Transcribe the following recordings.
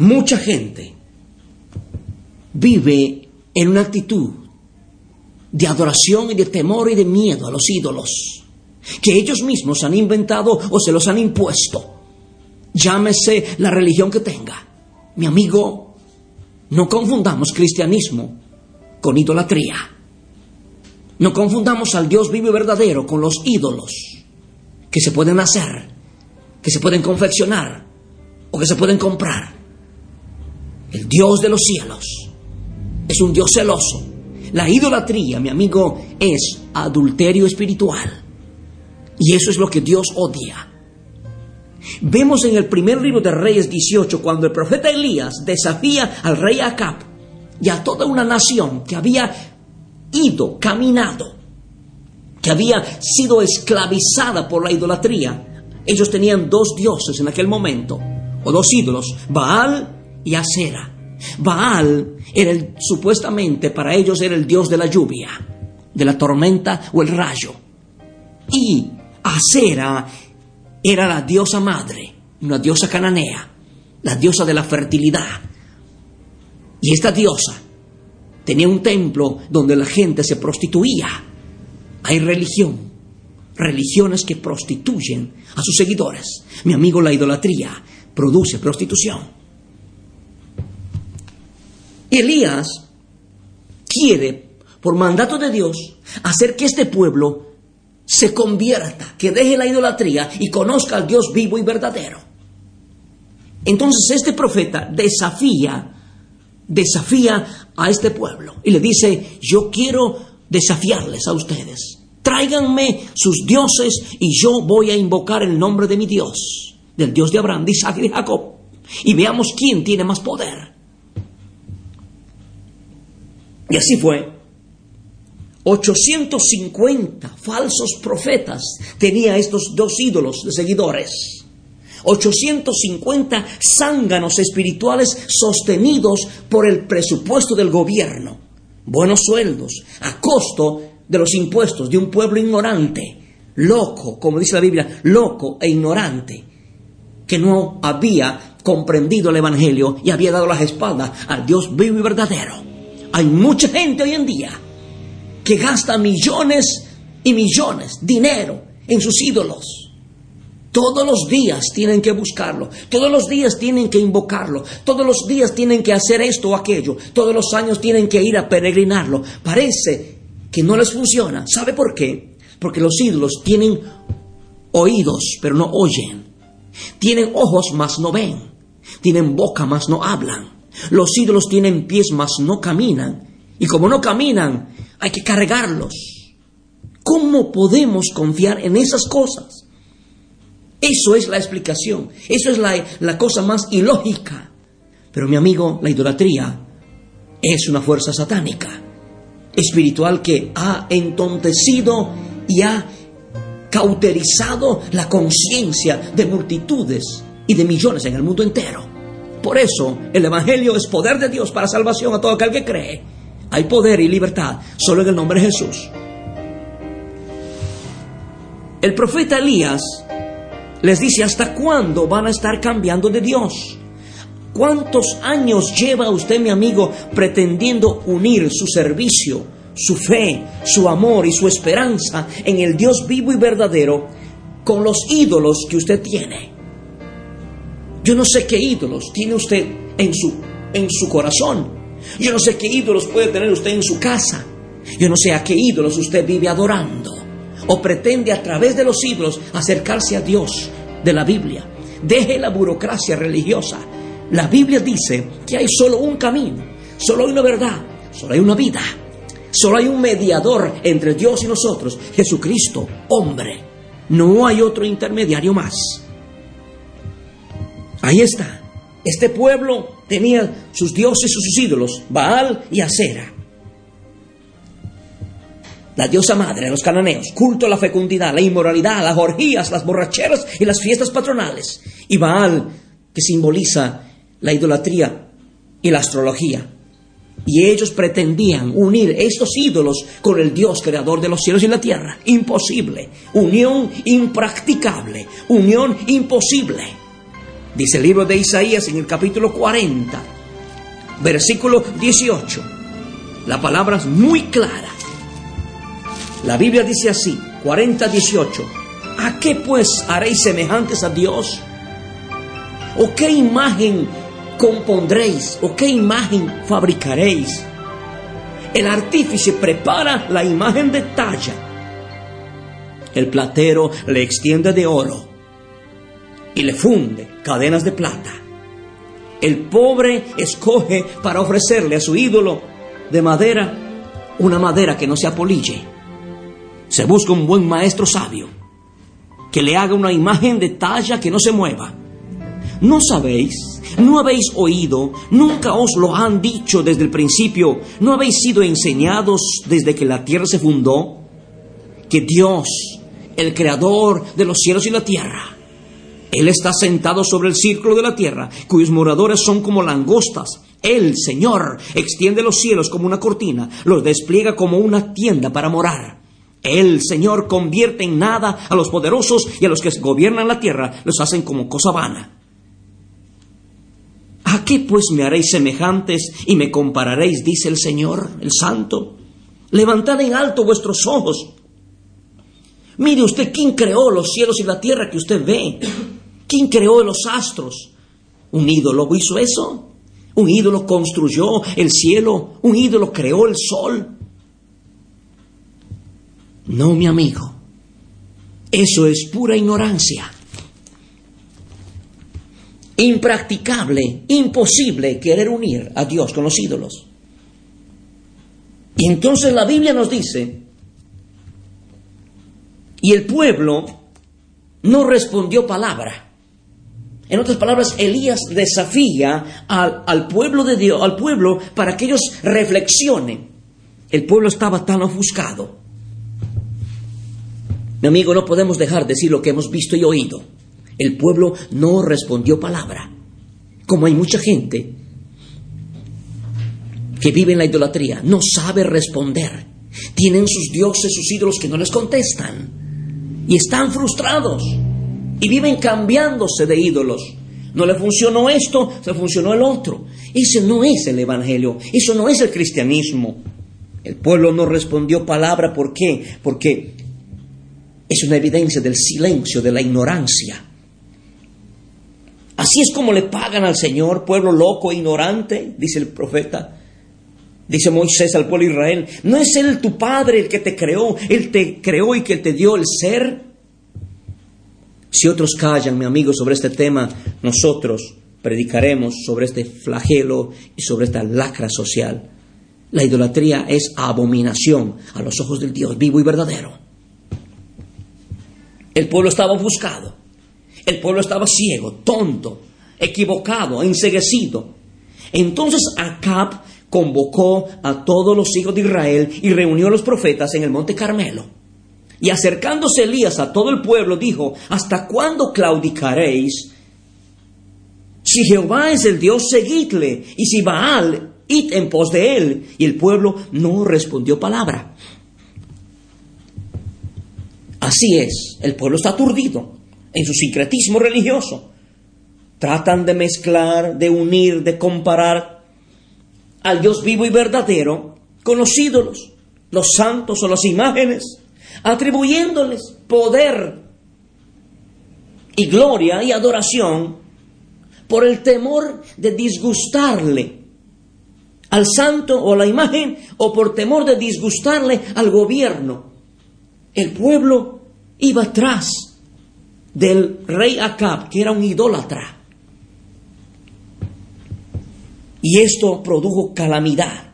Mucha gente vive en una actitud de adoración y de temor y de miedo a los ídolos que ellos mismos han inventado o se los han impuesto. Llámese la religión que tenga. Mi amigo, no confundamos cristianismo con idolatría. No confundamos al Dios vivo y verdadero con los ídolos que se pueden hacer, que se pueden confeccionar o que se pueden comprar. El Dios de los cielos es un Dios celoso. La idolatría, mi amigo, es adulterio espiritual. Y eso es lo que Dios odia. Vemos en el primer libro de Reyes 18 cuando el profeta Elías desafía al rey Acab y a toda una nación que había ido, caminado, que había sido esclavizada por la idolatría. Ellos tenían dos dioses en aquel momento, o dos ídolos, Baal y Acera. Baal era el, supuestamente para ellos era el dios de la lluvia, de la tormenta o el rayo. Y Acera era la diosa madre, una diosa cananea, la diosa de la fertilidad. Y esta diosa tenía un templo donde la gente se prostituía. Hay religión, religiones que prostituyen a sus seguidores. Mi amigo, la idolatría produce prostitución. Elías quiere, por mandato de Dios, hacer que este pueblo se convierta, que deje la idolatría y conozca al Dios vivo y verdadero. Entonces este profeta desafía, desafía a este pueblo y le dice, yo quiero desafiarles a ustedes. Tráiganme sus dioses y yo voy a invocar el nombre de mi Dios, del Dios de Abraham, de Isaac y de Jacob, y veamos quién tiene más poder. Y así fue. 850 falsos profetas tenía estos dos ídolos de seguidores. 850 zánganos espirituales sostenidos por el presupuesto del gobierno. Buenos sueldos, a costo de los impuestos de un pueblo ignorante, loco, como dice la Biblia, loco e ignorante, que no había comprendido el Evangelio y había dado las espaldas al Dios vivo y verdadero. Hay mucha gente hoy en día que gasta millones y millones, dinero, en sus ídolos. Todos los días tienen que buscarlo, todos los días tienen que invocarlo, todos los días tienen que hacer esto o aquello, todos los años tienen que ir a peregrinarlo. Parece que no les funciona. ¿Sabe por qué? Porque los ídolos tienen oídos, pero no oyen. Tienen ojos, mas no ven. Tienen boca, mas no hablan. Los ídolos tienen pies, mas no caminan. Y como no caminan, hay que cargarlos. ¿Cómo podemos confiar en esas cosas? Eso es la explicación. Eso es la, la, cosa más ilógica. Pero mi amigo, la idolatría es una fuerza satánica, espiritual que ha entontecido y ha cauterizado la conciencia de multitudes y de millones en el mundo entero. Por eso el Evangelio es poder de Dios para salvación a todo aquel que cree. Hay poder y libertad solo en el nombre de Jesús. El profeta Elías les dice, ¿hasta cuándo van a estar cambiando de Dios? ¿Cuántos años lleva usted, mi amigo, pretendiendo unir su servicio, su fe, su amor y su esperanza en el Dios vivo y verdadero con los ídolos que usted tiene? Yo no sé qué ídolos tiene usted en su, en su corazón. Yo no sé qué ídolos puede tener usted en su casa. Yo no sé a qué ídolos usted vive adorando. O pretende a través de los ídolos acercarse a Dios de la Biblia. Deje la burocracia religiosa. La Biblia dice que hay solo un camino, solo hay una verdad, solo hay una vida. Solo hay un mediador entre Dios y nosotros, Jesucristo, hombre. No hay otro intermediario más. Ahí está. Este pueblo tenía sus dioses sus ídolos, Baal y Acera. La diosa madre de los cananeos, culto a la fecundidad, la inmoralidad, las orgías, las borracheras y las fiestas patronales. Y Baal, que simboliza la idolatría y la astrología. Y ellos pretendían unir estos ídolos con el Dios creador de los cielos y la tierra. Imposible. Unión impracticable. Unión imposible. Dice el libro de Isaías en el capítulo 40, versículo 18. La palabra es muy clara. La Biblia dice así, 40, 18. ¿A qué pues haréis semejantes a Dios? ¿O qué imagen compondréis o qué imagen fabricaréis. El artífice prepara la imagen de talla. El platero le extiende de oro y le funde cadenas de plata. El pobre escoge para ofrecerle a su ídolo de madera una madera que no se apolille. Se busca un buen maestro sabio que le haga una imagen de talla que no se mueva. ¿No sabéis ¿No habéis oído? ¿Nunca os lo han dicho desde el principio? ¿No habéis sido enseñados desde que la tierra se fundó? Que Dios, el creador de los cielos y la tierra, Él está sentado sobre el círculo de la tierra, cuyos moradores son como langostas. Él, Señor, extiende los cielos como una cortina, los despliega como una tienda para morar. Él, Señor, convierte en nada a los poderosos y a los que gobiernan la tierra los hacen como cosa vana. ¿A qué pues me haréis semejantes y me compararéis, dice el Señor, el Santo? Levantad en alto vuestros ojos. Mire usted quién creó los cielos y la tierra que usted ve. ¿Quién creó los astros? ¿Un ídolo hizo eso? ¿Un ídolo construyó el cielo? ¿Un ídolo creó el sol? No, mi amigo. Eso es pura ignorancia impracticable, imposible querer unir a Dios con los ídolos. Y entonces la Biblia nos dice, y el pueblo no respondió palabra. En otras palabras, Elías desafía al, al, pueblo de Dios, al pueblo, para que ellos reflexionen. El pueblo estaba tan ofuscado. Mi amigo, no podemos dejar de decir lo que hemos visto y oído. El pueblo no respondió palabra. Como hay mucha gente que vive en la idolatría, no sabe responder. Tienen sus dioses, sus ídolos que no les contestan. Y están frustrados. Y viven cambiándose de ídolos. No le funcionó esto, se funcionó el otro. Ese no es el Evangelio, eso no es el cristianismo. El pueblo no respondió palabra, ¿por qué? Porque es una evidencia del silencio, de la ignorancia. Así es como le pagan al Señor, pueblo loco ignorante, dice el profeta. Dice Moisés al pueblo de Israel, ¿no es Él tu Padre el que te creó? Él te creó y que te dio el ser. Si otros callan, mi amigo, sobre este tema, nosotros predicaremos sobre este flagelo y sobre esta lacra social. La idolatría es abominación a los ojos del Dios vivo y verdadero. El pueblo estaba buscado. El pueblo estaba ciego, tonto, equivocado, enseguecido. Entonces Acab convocó a todos los hijos de Israel y reunió a los profetas en el monte Carmelo. Y acercándose Elías a todo el pueblo, dijo, ¿hasta cuándo claudicaréis? Si Jehová es el Dios, seguidle, y si Baal, id en pos de él. Y el pueblo no respondió palabra. Así es, el pueblo está aturdido en su sincretismo religioso. Tratan de mezclar, de unir, de comparar al Dios vivo y verdadero con los ídolos, los santos o las imágenes, atribuyéndoles poder y gloria y adoración por el temor de disgustarle al santo o a la imagen o por temor de disgustarle al gobierno. El pueblo iba atrás del rey Acab, que era un idólatra. Y esto produjo calamidad.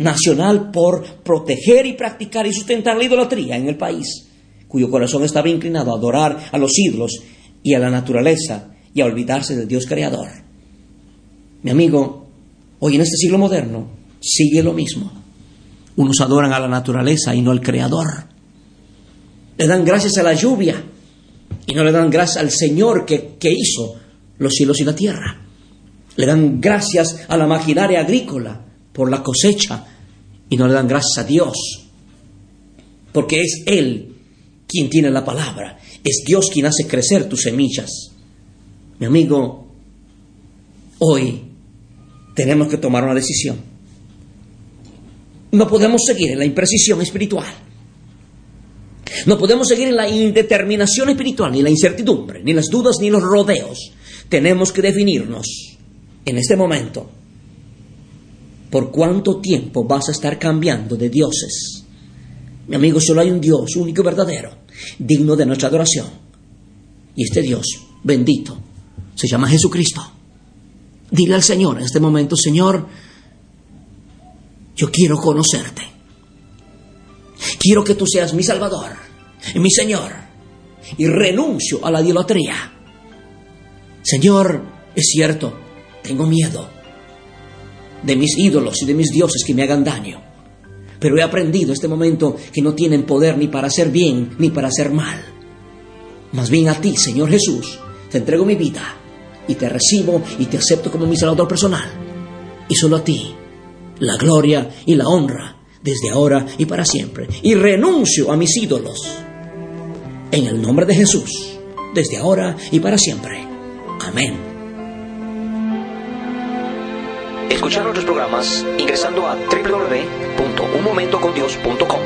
Nacional por proteger y practicar y sustentar la idolatría en el país, cuyo corazón estaba inclinado a adorar a los ídolos y a la naturaleza y a olvidarse del Dios creador. Mi amigo, hoy en este siglo moderno sigue lo mismo. Unos adoran a la naturaleza y no al creador. Le dan gracias a la lluvia y no le dan gracias al Señor que, que hizo los cielos y la tierra. Le dan gracias a la maquinaria agrícola por la cosecha y no le dan gracias a Dios, porque es Él quien tiene la palabra, es Dios quien hace crecer tus semillas. Mi amigo, hoy tenemos que tomar una decisión. No podemos seguir en la imprecisión espiritual. No podemos seguir en la indeterminación espiritual, ni la incertidumbre, ni las dudas, ni los rodeos. Tenemos que definirnos en este momento ¿Por cuánto tiempo vas a estar cambiando de dioses? Mi amigo, solo hay un Dios único y verdadero, digno de nuestra adoración. Y este Dios bendito se llama Jesucristo. Dile al Señor en este momento, Señor, yo quiero conocerte. Quiero que tú seas mi Salvador, mi Señor, y renuncio a la idolatría. Señor, es cierto, tengo miedo de mis ídolos y de mis dioses que me hagan daño. Pero he aprendido este momento que no tienen poder ni para hacer bien ni para hacer mal. Más bien a ti, Señor Jesús, te entrego mi vida y te recibo y te acepto como mi salvador personal. Y solo a ti, la gloria y la honra desde ahora y para siempre. Y renuncio a mis ídolos. En el nombre de Jesús, desde ahora y para siempre. Amén. Escuchar nuestros programas ingresando a www.unmomentocondios.com.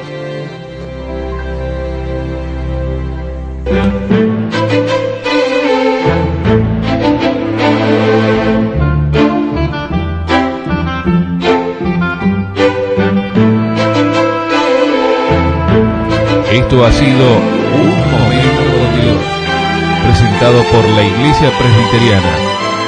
Esto ha sido Un Momento con Dios, presentado por la Iglesia Presbiteriana